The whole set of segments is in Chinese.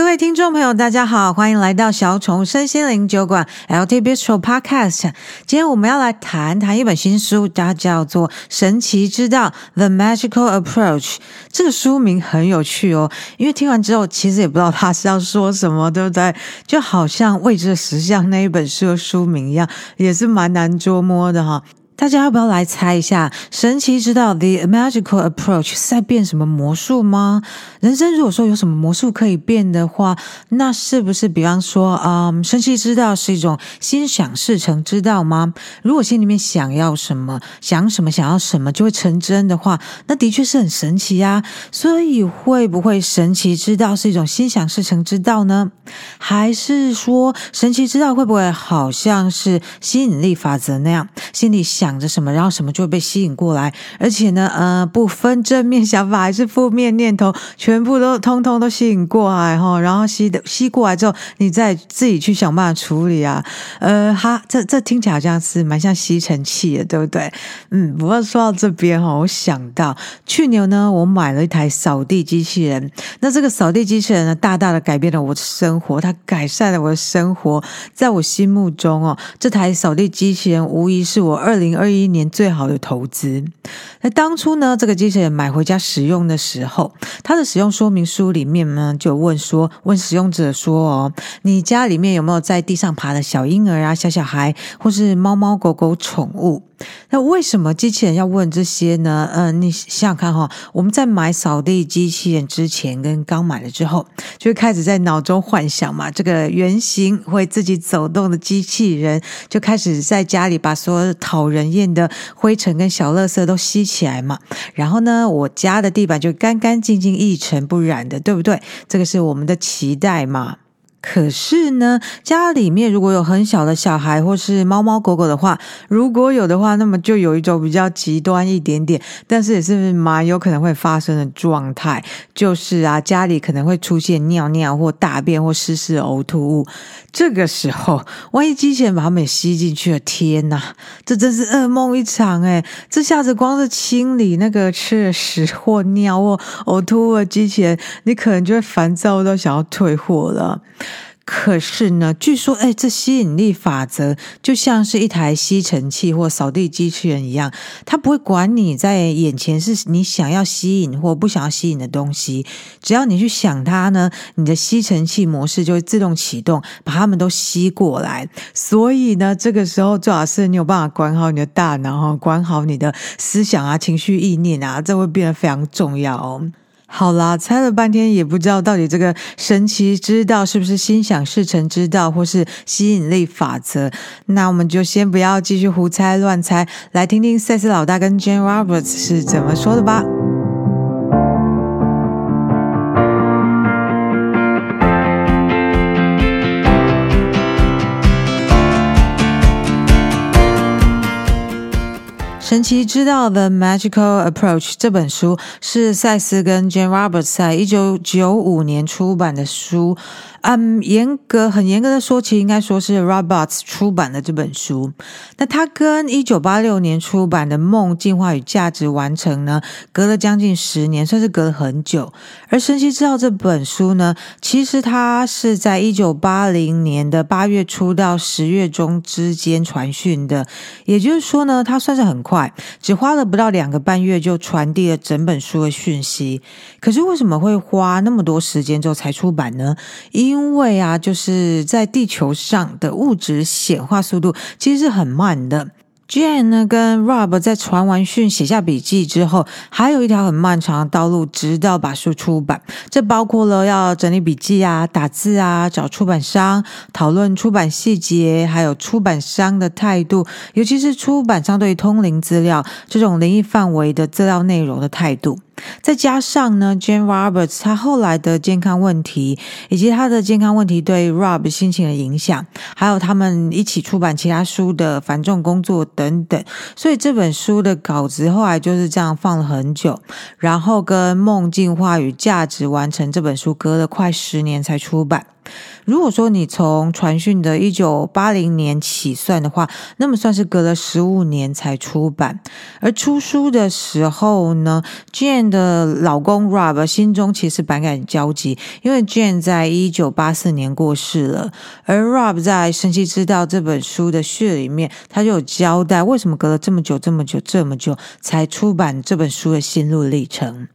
各位听众朋友，大家好，欢迎来到小宠身心灵酒馆 LT Bistro Podcast。今天我们要来谈谈一本新书，它叫做《神奇之道》The Magical Approach。这个书名很有趣哦，因为听完之后，其实也不知道它是要说什么，对不对？就好像《未知的实相》那一本书的书名一样，也是蛮难捉摸的哈。大家要不要来猜一下？神奇之道 The Magical Approach 在变什么魔术吗？人生如果说有什么魔术可以变的话，那是不是比方说，嗯，神奇之道是一种心想事成之道吗？如果心里面想要什么，想什么，想要什么就会成真的话，那的确是很神奇呀。所以会不会神奇之道是一种心想事成之道呢？还是说神奇之道会不会好像是吸引力法则那样，心里想？想着什么，然后什么就会被吸引过来，而且呢，呃，不分正面想法还是负面念头，全部都通通都吸引过来哈，然后吸的吸过来之后，你再自己去想办法处理啊，呃，哈，这这听起来好像是蛮像吸尘器的，对不对？嗯，不过说到这边哈，我想到去年呢，我买了一台扫地机器人，那这个扫地机器人呢，大大的改变了我的生活，它改善了我的生活，在我心目中哦，这台扫地机器人无疑是我二零。二一年最好的投资。那当初呢，这个机器人买回家使用的时候，它的使用说明书里面呢，就问说，问使用者说：“哦，你家里面有没有在地上爬的小婴儿啊、小小孩，或是猫猫狗狗宠物？”那为什么机器人要问这些呢？嗯、你想想看哈、我们在买扫地机器人之前跟刚买了之后，就会开始在脑中幻想嘛，这个圆形会自己走动的机器人，就开始在家里把所有讨人厌的灰尘跟小垃圾都吸起来嘛。然后呢，我家的地板就干干净净、一尘不染的，对不对？这个是我们的期待嘛。可是呢，家里面如果有很小的小孩或是猫猫狗狗的话，如果有的话，那么就有一种比较极端一点点，但是也是蛮有可能会发生的状态，就是啊，家里可能会出现尿尿或大便或湿湿呕吐物。这个时候，万一机器人把它们吸进去了，天哪，这真是噩梦一场诶！这下子光是清理那个吃的屎或尿或呕吐物的机器人，你可能就会烦躁到想要退货了。可是呢，据说，哎，这吸引力法则就像是一台吸尘器或扫地机器人一样，它不会管你在眼前是你想要吸引或不想要吸引的东西，只要你去想它呢，你的吸尘器模式就会自动启动，把它们都吸过来。所以呢，这个时候最好是你有办法管好你的大脑，管好你的思想啊、情绪、意念啊，这会变得非常重要哦。好啦，猜了半天也不知道到底这个神奇之道是不是心想事成之道，或是吸引力法则？那我们就先不要继续胡猜乱猜，来听听赛斯老大跟 Jane Roberts 是怎么说的吧。神奇知道 The Magical Approach 这本书是赛斯跟 Jane Roberts 在一九九五年出版的书。嗯，严格很严格的说，其实应该说是 Roberts 出版的这本书。那它跟一九八六年出版的《梦进化与价值完成》呢，隔了将近十年，算是隔了很久。而《神奇之道》这本书呢，其实它是在一九八零年的八月初到十月中之间传讯的，也就是说呢，它算是很快，只花了不到两个半月就传递了整本书的讯息。可是为什么会花那么多时间之后才出版呢？因为啊，就是在地球上的物质显化速度其实是很慢的。Jane 呢跟 Rob 在传完讯、写下笔记之后，还有一条很漫长的道路，直到把书出版。这包括了要整理笔记啊、打字啊、找出版商、讨论出版细节，还有出版商的态度，尤其是出版商对于通灵资料这种灵异范围的资料内容的态度。再加上呢，Jane Roberts 他后来的健康问题，以及他的健康问题对 Rob 心情的影响，还有他们一起出版其他书的繁重工作等等，所以这本书的稿子后来就是这样放了很久，然后跟《梦进化与价值完成》这本书隔了快十年才出版。如果说你从传讯的一九八零年起算的话，那么算是隔了十五年才出版。而出书的时候呢，Jane 的老公 Rob 心中其实百感交集，因为 Jane 在一九八四年过世了，而 Rob 在《神奇之道》这本书的序里面，他就有交代为什么隔了这么久、这么久、这么久才出版这本书的心路历程。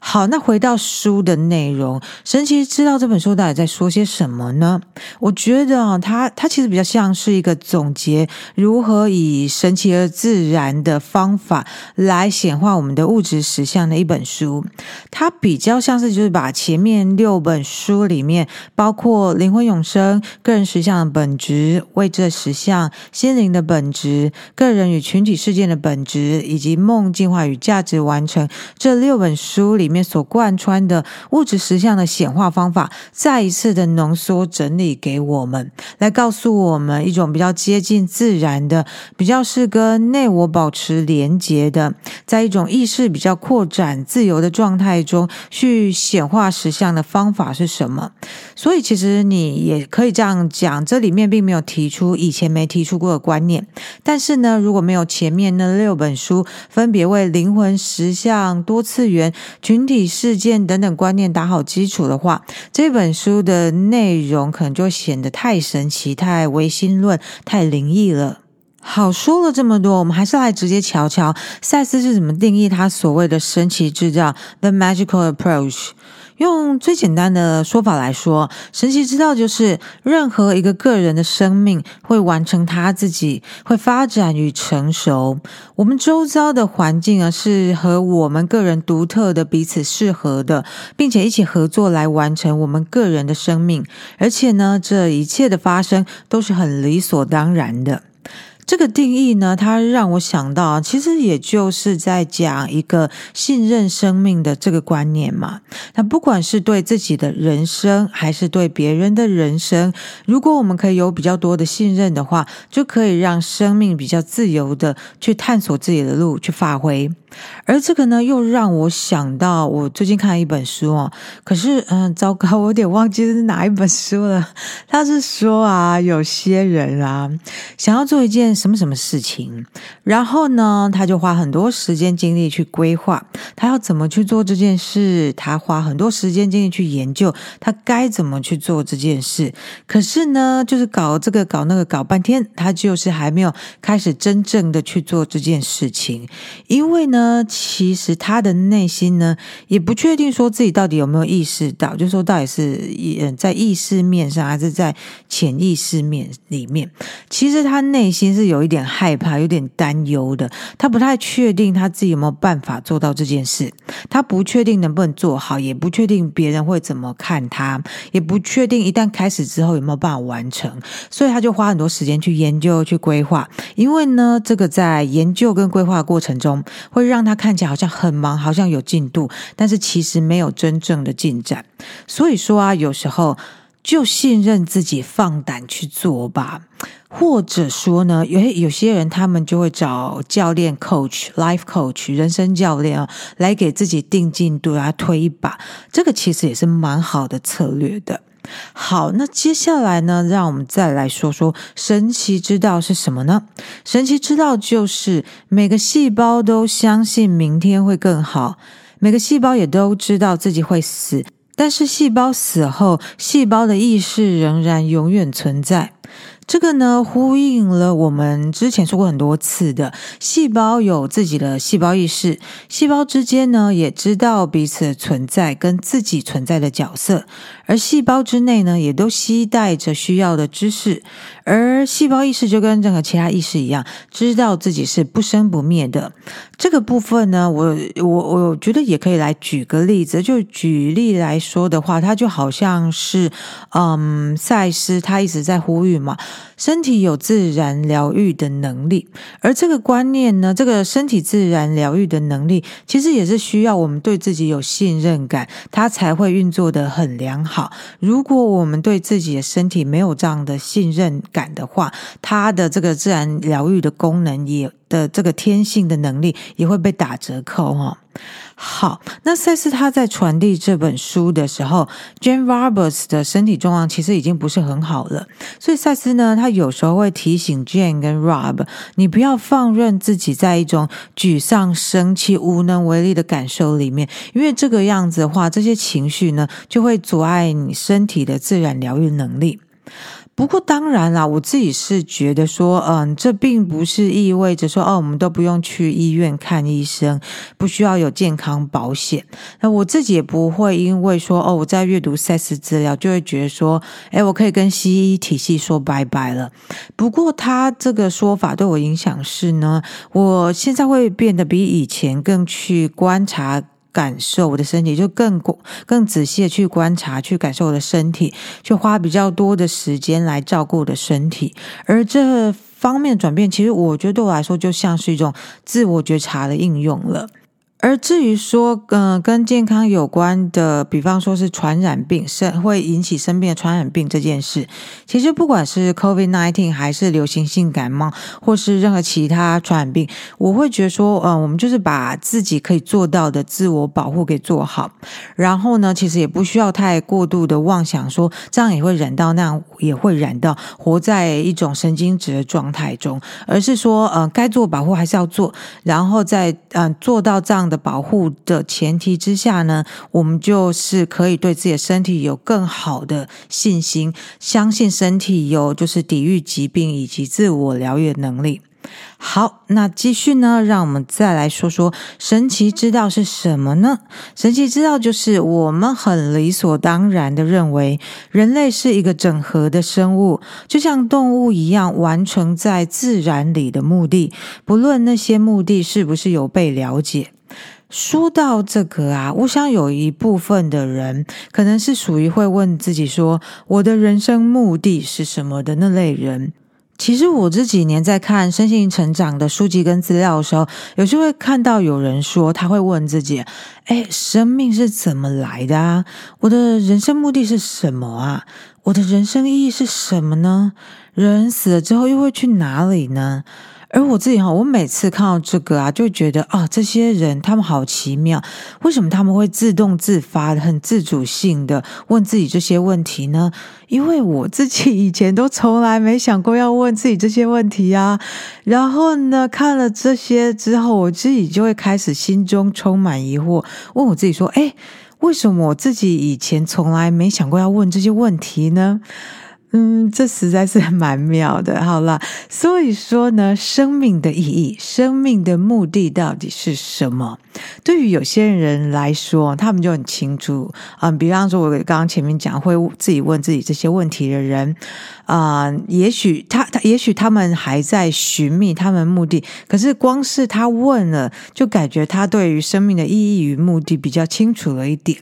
好，那回到书的内容，神奇知道这本书到底在说些什么呢？我觉得啊，它它其实比较像是一个总结，如何以神奇而自然的方法来显化我们的物质实相的一本书。它比较像是就是把前面六本书里面，包括灵魂永生、个人实相的本质、未知的实相、心灵的本质、个人与群体事件的本质，以及梦进化与价值完成这六本书。书里面所贯穿的物质实相的显化方法，再一次的浓缩整理给我们，来告诉我们一种比较接近自然的，比较是跟内我保持连结的，在一种意识比较扩展、自由的状态中去显化实相的方法是什么？所以，其实你也可以这样讲，这里面并没有提出以前没提出过的观念，但是呢，如果没有前面那六本书分别为灵魂实相、多次元。群体事件等等观念打好基础的话，这本书的内容可能就显得太神奇、太唯心论、太灵异了。好，说了这么多，我们还是来直接瞧瞧赛斯是怎么定义他所谓的神奇制造 （The Magical Approach）。用最简单的说法来说，神奇之道就是任何一个个人的生命会完成他自己，会发展与成熟。我们周遭的环境啊，是和我们个人独特的、彼此适合的，并且一起合作来完成我们个人的生命。而且呢，这一切的发生都是很理所当然的。这个定义呢，它让我想到，其实也就是在讲一个信任生命的这个观念嘛。那不管是对自己的人生，还是对别人的人生，如果我们可以有比较多的信任的话，就可以让生命比较自由的去探索自己的路，去发挥。而这个呢，又让我想到我最近看了一本书哦。可是，嗯，糟糕，我有点忘记是哪一本书了。他是说啊，有些人啊，想要做一件什么什么事情，然后呢，他就花很多时间精力去规划，他要怎么去做这件事。他花很多时间精力去研究，他该怎么去做这件事。可是呢，就是搞这个搞那个搞半天，他就是还没有开始真正的去做这件事情，因为呢。呢，其实他的内心呢，也不确定说自己到底有没有意识到，就是说到底是在意识面上，还是在潜意识面里面。其实他内心是有一点害怕，有点担忧的。他不太确定他自己有没有办法做到这件事，他不确定能不能做好，也不确定别人会怎么看他，也不确定一旦开始之后有没有办法完成。所以他就花很多时间去研究、去规划。因为呢，这个在研究跟规划过程中会。让他看起来好像很忙，好像有进度，但是其实没有真正的进展。所以说啊，有时候就信任自己，放胆去做吧。或者说呢，有有些人他们就会找教练、coach、life coach、人生教练啊，来给自己定进度啊，推一把。这个其实也是蛮好的策略的。好，那接下来呢，让我们再来说说神奇之道是什么呢？神奇之道就是每个细胞都相信明天会更好，每个细胞也都知道自己会死，但是细胞死后，细胞的意识仍然永远存在。这个呢，呼应了我们之前说过很多次的，细胞有自己的细胞意识，细胞之间呢也知道彼此存在跟自己存在的角色，而细胞之内呢也都携带着需要的知识，而细胞意识就跟任何其他意识一样，知道自己是不生不灭的。这个部分呢，我我我觉得也可以来举个例子，就举例来说的话，它就好像是，嗯，赛斯他一直在呼吁嘛。身体有自然疗愈的能力，而这个观念呢，这个身体自然疗愈的能力，其实也是需要我们对自己有信任感，它才会运作的很良好。好如果我们对自己的身体没有这样的信任感的话，它的这个自然疗愈的功能也的这个天性的能力也会被打折扣哈。好，那赛斯他在传递这本书的时候，Jane Roberts 的身体状况其实已经不是很好了，所以赛斯呢，他有时候会提醒 Jane 跟 Rob，你不要放任自己在一种沮丧、生气、无能为力的感受里面，因为这个样子的话，这些情绪呢就会阻碍你身体的自然疗愈能力。不过当然啦，我自己是觉得说，嗯，这并不是意味着说，哦，我们都不用去医院看医生，不需要有健康保险。那我自己也不会因为说，哦，我在阅读赛斯资料，就会觉得说，诶，我可以跟西医体系说拜拜了。不过他这个说法对我影响是呢，我现在会变得比以前更去观察。感受我的身体，就更更仔细的去观察、去感受我的身体，去花比较多的时间来照顾我的身体。而这方面转变，其实我觉得对我来说，就像是一种自我觉察的应用了。而至于说，嗯、跟健康有关的，比方说是传染病，生会引起生病的传染病这件事，其实不管是 COVID-19 还是流行性感冒，或是任何其他传染病，我会觉得说，嗯、呃，我们就是把自己可以做到的自我保护给做好，然后呢，其实也不需要太过度的妄想说，这样也会染到，那样也会染到，活在一种神经质的状态中，而是说，呃，该做保护还是要做，然后再，嗯、做到这样。的保护的前提之下呢，我们就是可以对自己的身体有更好的信心，相信身体有就是抵御疾病以及自我疗愈能力。好，那继续呢，让我们再来说说神奇之道是什么呢？神奇之道就是我们很理所当然的认为，人类是一个整合的生物，就像动物一样，完成在自然里的目的，不论那些目的是不是有被了解。说到这个啊，我想有一部分的人可能是属于会问自己说：“我的人生目的是什么”的那类人。其实我这几年在看身心成长的书籍跟资料的时候，有时候会看到有人说，他会问自己：“诶，生命是怎么来的啊？我的人生目的是什么啊？我的人生意义是什么呢？人死了之后又会去哪里呢？”而我自己哈，我每次看到这个啊，就觉得啊，这些人他们好奇妙，为什么他们会自动自发的、很自主性的问自己这些问题呢？因为我自己以前都从来没想过要问自己这些问题啊。然后呢，看了这些之后，我自己就会开始心中充满疑惑，问我自己说：诶，为什么我自己以前从来没想过要问这些问题呢？嗯，这实在是蛮妙的。好了，所以说呢，生命的意义、生命的目的到底是什么？对于有些人来说，他们就很清楚。嗯，比方说，我刚刚前面讲会自己问自己这些问题的人，啊、也许他他，也许他们还在寻觅他们目的，可是光是他问了，就感觉他对于生命的意义与目的比较清楚了一点。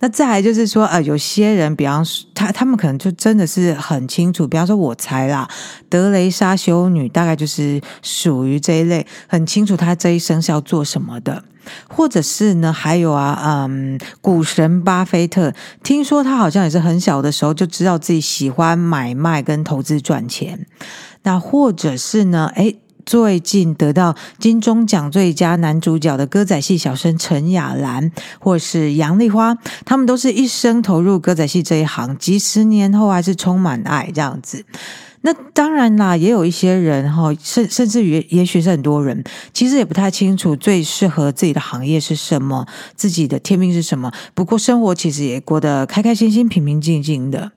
那再来就是说，呃，有些人，比方说他，他们可能就真的是很清楚。比方说，我猜啦，德雷莎修女大概就是属于这一类，很清楚她这一生是要做什么的。或者是呢，还有啊，嗯，股神巴菲特，听说他好像也是很小的时候就知道自己喜欢买卖跟投资赚钱。那或者是呢，诶。最近得到金钟奖最佳男主角的歌仔戏小生陈雅兰，或是杨丽花，他们都是一生投入歌仔戏这一行，几十年后还是充满爱这样子。那当然啦，也有一些人哈，甚甚至于，也许是很多人，其实也不太清楚最适合自己的行业是什么，自己的天命是什么。不过生活其实也过得开开心心、平平静静的。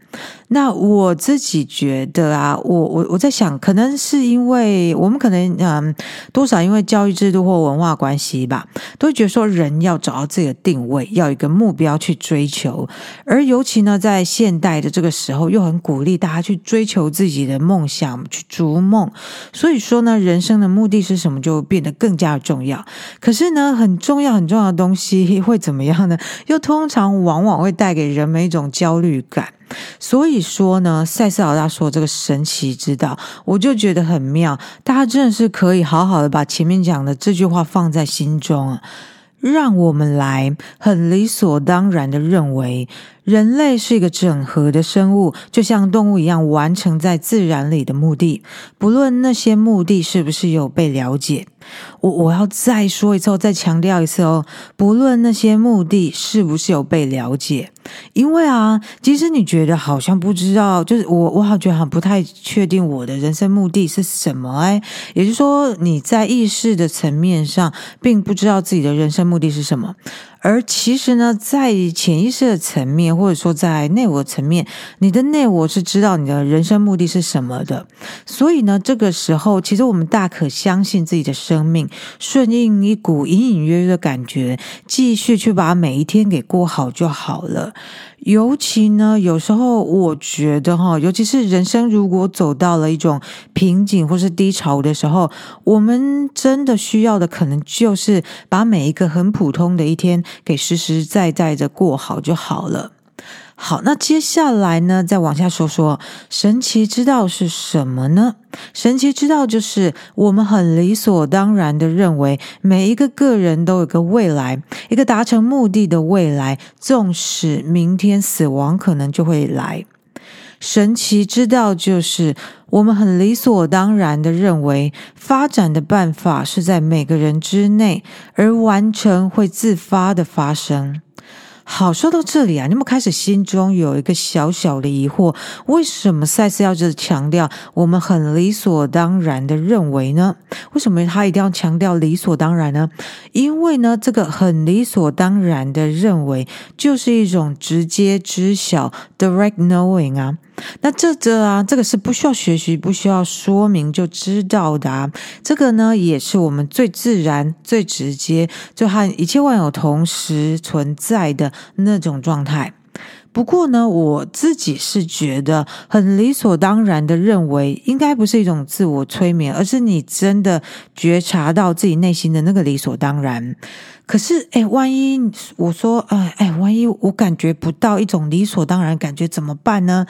那我自己觉得啊，我我我在想，可能是因为我们可能嗯，多少因为教育制度或文化关系吧，都会觉得说人要找到自己的定位，要有一个目标去追求。而尤其呢，在现代的这个时候，又很鼓励大家去追求自己的。梦想去逐梦，所以说呢，人生的目的是什么，就变得更加重要。可是呢，很重要很重要的东西会怎么样呢？又通常往往会带给人们一种焦虑感。所以说呢，赛斯老大说这个神奇之道，我就觉得很妙。大家真的是可以好好的把前面讲的这句话放在心中啊。让我们来很理所当然的认为。人类是一个整合的生物，就像动物一样，完成在自然里的目的，不论那些目的是不是有被了解。我我要再说一次，再强调一次哦，不论那些目的是不是有被了解，因为啊，即使你觉得好像不知道，就是我我好觉得很不太确定我的人生目的是什么哎，也就是说你在意识的层面上并不知道自己的人生目的是什么。而其实呢，在潜意识的层面，或者说在内我层面，你的内我是知道你的人生目的是什么的。所以呢，这个时候，其实我们大可相信自己的生命，顺应一股隐隐约约的感觉，继续去把每一天给过好就好了。尤其呢，有时候我觉得哈，尤其是人生如果走到了一种瓶颈或是低潮的时候，我们真的需要的可能就是把每一个很普通的一天给实实在在的过好就好了。好，那接下来呢，再往下说说神奇之道是什么呢？神奇之道就是我们很理所当然的认为，每一个个人都有个未来，一个达成目的的未来，纵使明天死亡可能就会来。神奇之道就是我们很理所当然的认为，发展的办法是在每个人之内，而完成会自发的发生。好，说到这里啊，你们开始心中有一个小小的疑惑：为什么赛斯要这强调我们很理所当然的认为呢？为什么他一定要强调理所当然呢？因为呢，这个很理所当然的认为，就是一种直接知晓 （direct knowing） 啊。那这这啊，这个是不需要学习、不需要说明就知道的啊。这个呢，也是我们最自然、最直接，就和一切万有同时存在的那种状态。不过呢，我自己是觉得很理所当然的认为，应该不是一种自我催眠，而是你真的觉察到自己内心的那个理所当然。可是，哎，万一我说，哎哎，万一我感觉不到一种理所当然感觉怎么办呢？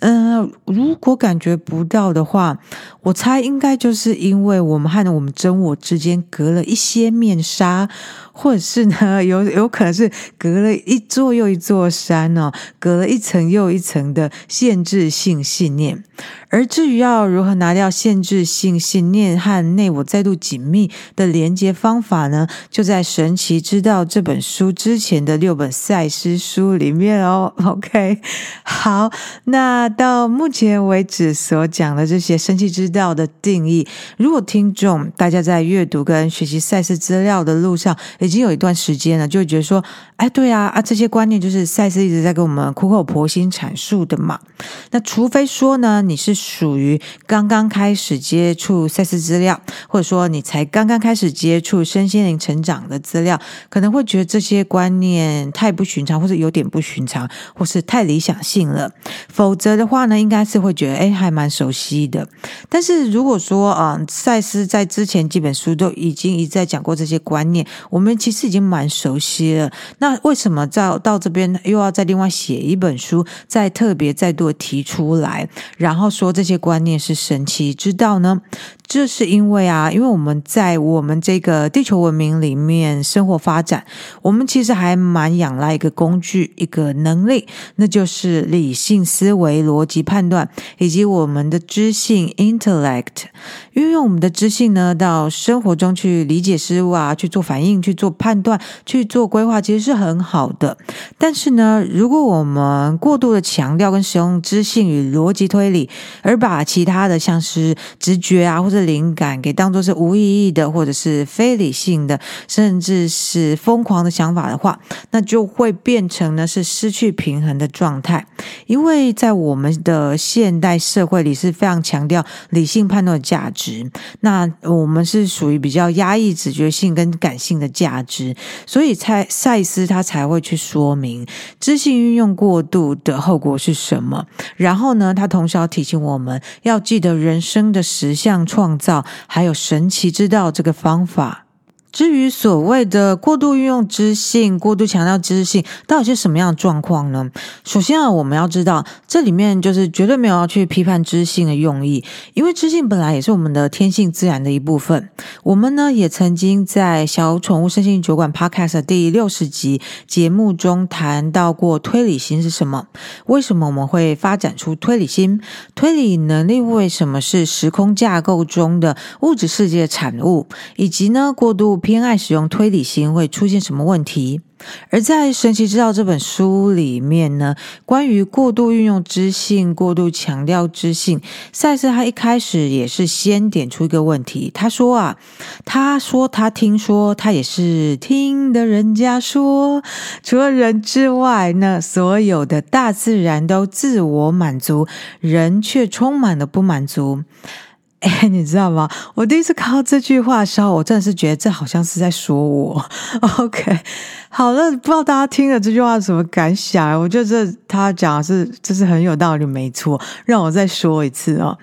嗯、如果感觉不到的话，我猜应该就是因为我们和我们真我之间隔了一些面纱，或者是呢，有有可能是隔了一座又一座山哦，隔了一层又一层的限制性信念。而至于要如何拿掉限制性信念和内我再度紧密的连接方法呢？就在《神奇知道》这本书之前的六本赛斯书里面哦。OK，好，那到目前为止所讲的这些《神奇之道》的定义，如果听众大家在阅读跟学习赛事资料的路上已经有一段时间了，就会觉得说，哎，对啊，啊，这些观念就是赛斯一直在跟我们苦口婆心阐述的嘛。那除非说呢，你是属于刚刚开始接触赛事资料，或者说你才刚刚开始接触身心灵成长的资料，可能会觉得这些观念太不寻常，或者有点不寻常，或是太理想性了。否则的话呢，应该是会觉得哎，还蛮熟悉的。但是如果说啊，赛斯在之前几本书都已经一再讲过这些观念，我们其实已经蛮熟悉了。那为什么到到这边又要再另外写一本书，再特别再度提出来，然后说？这些观念是神奇之道呢？这是因为啊，因为我们在我们这个地球文明里面生活发展，我们其实还蛮仰赖一个工具、一个能力，那就是理性思维、逻辑判断，以及我们的知性 （intellect）。运用我们的知性呢，到生活中去理解事物啊，去做反应、去做判断、去做规划，其实是很好的。但是呢，如果我们过度的强调跟使用知性与逻辑推理，而把其他的像是直觉啊，或者灵感给当作是无意义的，或者是非理性的，甚至是疯狂的想法的话，那就会变成呢是失去平衡的状态。因为在我们的现代社会里是非常强调理性判断的价值，那我们是属于比较压抑直觉性跟感性的价值，所以蔡赛斯他才会去说明知性运用过度的后果是什么。然后呢，他同时要提醒我们要记得人生的实相创创造，还有神奇之道这个方法。至于所谓的过度运用知性、过度强调知性，到底是什么样的状况呢？首先啊，我们要知道这里面就是绝对没有要去批判知性的用意，因为知性本来也是我们的天性自然的一部分。我们呢也曾经在小宠物身心酒馆 Podcast 第六十集节目中谈到过推理心是什么，为什么我们会发展出推理心，推理能力为什么是时空架构中的物质世界的产物，以及呢过度偏爱使用推理心会出现什么问题。而在《神奇之道》这本书里面呢，关于过度运用知性、过度强调知性，赛斯他一开始也是先点出一个问题，他说啊，他说他听说，他也是听的人家说，除了人之外呢，所有的大自然都自我满足，人却充满了不满足。哎，你知道吗？我第一次看到这句话的时候，我真的是觉得这好像是在说我。OK，好了，不知道大家听了这句话什么感想？我觉得这他讲的是，这是很有道理，没错。让我再说一次哦。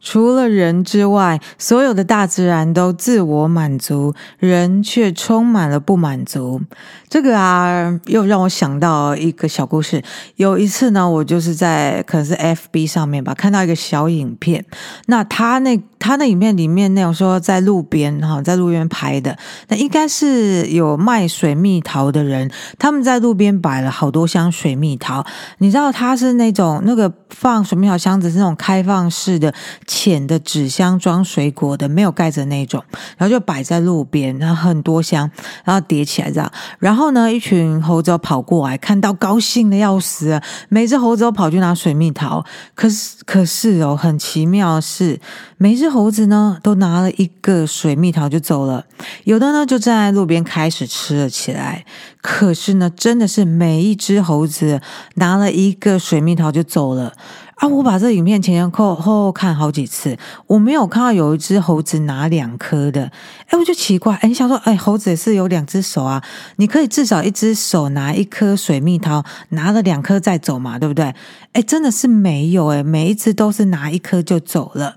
除了人之外，所有的大自然都自我满足，人却充满了不满足。这个啊，又让我想到一个小故事。有一次呢，我就是在可能是 FB 上面吧，看到一个小影片。那他那他那影片里面那种说，在路边哈，在路边拍的，那应该是有卖水蜜桃的人，他们在路边摆了好多箱水蜜桃。你知道，他是那种那个放水蜜桃箱子是那种开放式的浅的纸箱装水果的，没有盖着那种，然后就摆在路边，然后很多箱，然后叠起来这样，然后。然后呢，一群猴子跑过来，看到高兴的要死，每只猴子都跑去拿水蜜桃。可是，可是哦，很奇妙的是，每只猴子呢都拿了一个水蜜桃就走了，有的呢就站在路边开始吃了起来。可是呢，真的是每一只猴子拿了一个水蜜桃就走了。啊！我把这影片前前后后看好几次，我没有看到有一只猴子拿两颗的。哎，我就奇怪，哎，你想说，哎，猴子也是有两只手啊，你可以至少一只手拿一颗水蜜桃，拿了两颗再走嘛，对不对？哎，真的是没有，哎，每一只都是拿一颗就走了。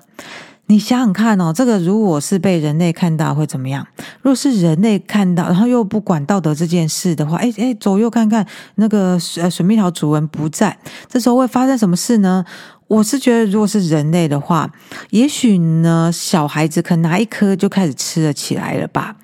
你想想看哦，这个如果是被人类看到会怎么样？如果是人类看到，然后又不管道德这件事的话，哎哎，左右看看，那个水水蜜桃主人不在，这时候会发生什么事呢？我是觉得，如果是人类的话，也许呢，小孩子可能拿一颗就开始吃了起来了吧。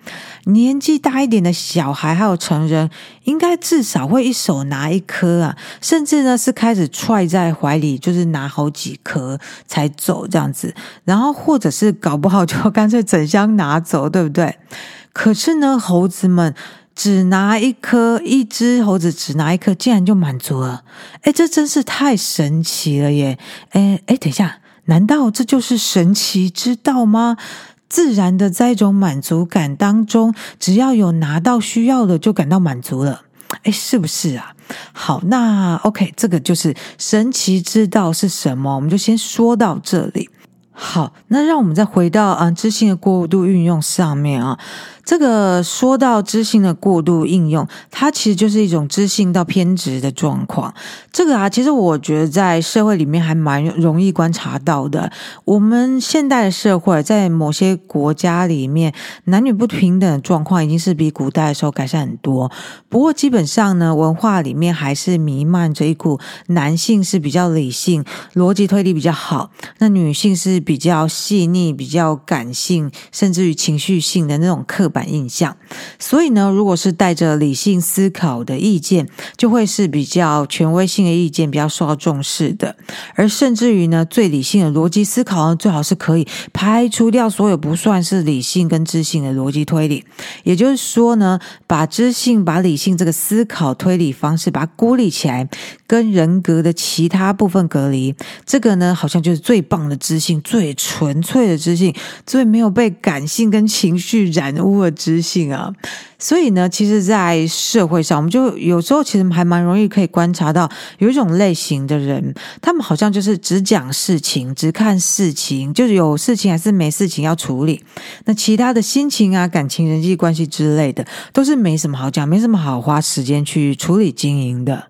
年纪大一点的小孩还有成人，应该至少会一手拿一颗啊，甚至呢是开始揣在怀里，就是拿好几颗才走这样子。然后或者是搞不好就干脆整箱拿走，对不对？可是呢，猴子们。只拿一颗，一只猴子只拿一颗，竟然就满足了。诶，这真是太神奇了耶！诶诶，等一下，难道这就是神奇之道吗？自然的在一种满足感当中，只要有拿到需要的，就感到满足了。诶，是不是啊？好，那 OK，这个就是神奇之道是什么？我们就先说到这里。好，那让我们再回到啊，知性的过度运用上面啊。这个说到知性的过度应用，它其实就是一种知性到偏执的状况。这个啊，其实我觉得在社会里面还蛮容易观察到的。我们现代的社会，在某些国家里面，男女不平等的状况已经是比古代的时候改善很多。不过基本上呢，文化里面还是弥漫着一股男性是比较理性、逻辑推理比较好，那女性是比较细腻、比较感性，甚至于情绪性的那种刻板反印象，所以呢，如果是带着理性思考的意见，就会是比较权威性的意见，比较受到重视的。而甚至于呢，最理性的逻辑思考呢，最好是可以排除掉所有不算是理性跟知性的逻辑推理。也就是说呢，把知性、把理性这个思考推理方式，把它孤立起来，跟人格的其他部分隔离。这个呢，好像就是最棒的知性，最纯粹的知性，最没有被感性跟情绪染污的知性啊，所以呢，其实，在社会上，我们就有时候其实还蛮容易可以观察到，有一种类型的人，他们好像就是只讲事情，只看事情，就是有事情还是没事情要处理，那其他的心情啊、感情、人际关系之类的，都是没什么好讲，没什么好花时间去处理经营的。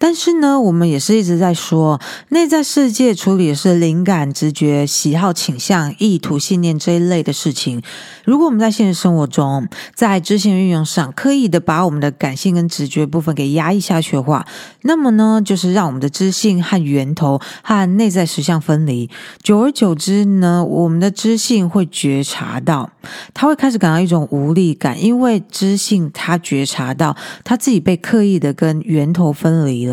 但是呢，我们也是一直在说，内在世界处理的是灵感、直觉、喜好、倾向、意图、信念这一类的事情。如果我们在现实生活中，在知性运用上，刻意的把我们的感性跟直觉部分给压抑下去的话，那么呢，就是让我们的知性和源头和内在实相分离。久而久之呢，我们的知性会觉察到，他会开始感到一种无力感，因为知性他觉察到他自己被刻意的跟源头分离。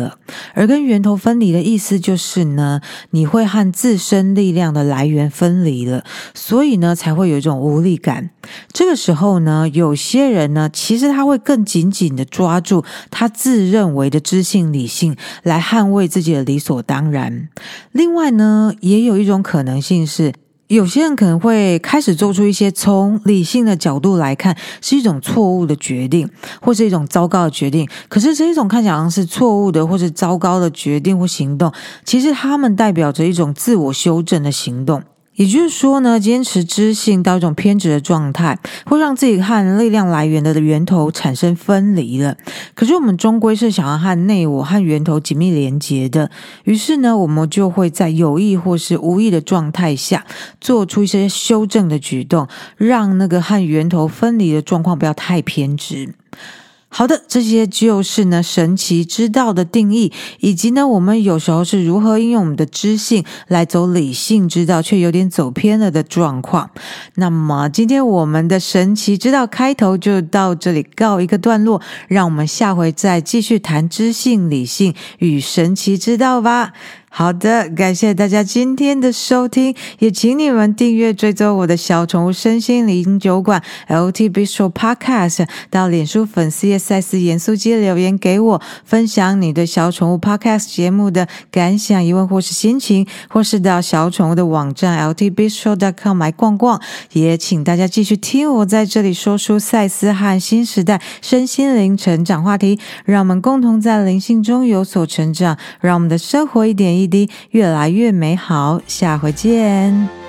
而跟源头分离的意思就是呢，你会和自身力量的来源分离了，所以呢，才会有一种无力感。这个时候呢，有些人呢，其实他会更紧紧的抓住他自认为的知性理性，来捍卫自己的理所当然。另外呢，也有一种可能性是。有些人可能会开始做出一些从理性的角度来看是一种错误的决定，或是一种糟糕的决定。可是这一种看起来好像是错误的或是糟糕的决定或行动，其实他们代表着一种自我修正的行动。也就是说呢，坚持知性到一种偏执的状态，会让自己和力量来源的源头产生分离了。可是我们终归是想要和内我和源头紧密连接的，于是呢，我们就会在有意或是无意的状态下，做出一些修正的举动，让那个和源头分离的状况不要太偏执。好的，这些就是呢神奇之道的定义，以及呢我们有时候是如何应用我们的知性来走理性之道，却有点走偏了的状况。那么今天我们的神奇之道开头就到这里告一个段落，让我们下回再继续谈知性、理性与神奇之道吧。好的，感谢大家今天的收听，也请你们订阅追踪我的小宠物身心灵酒馆 LT Bistro Podcast，到脸书粉丝页赛斯盐酥鸡留言给我，分享你对小宠物 Podcast 节目的感想、疑问或是心情，或是到小宠物的网站 LT Bistro dot com 来逛逛。也请大家继续听我在这里说出赛斯和新时代身心灵成长话题，让我们共同在灵性中有所成长，让我们的生活一点一。越来越美好，下回见。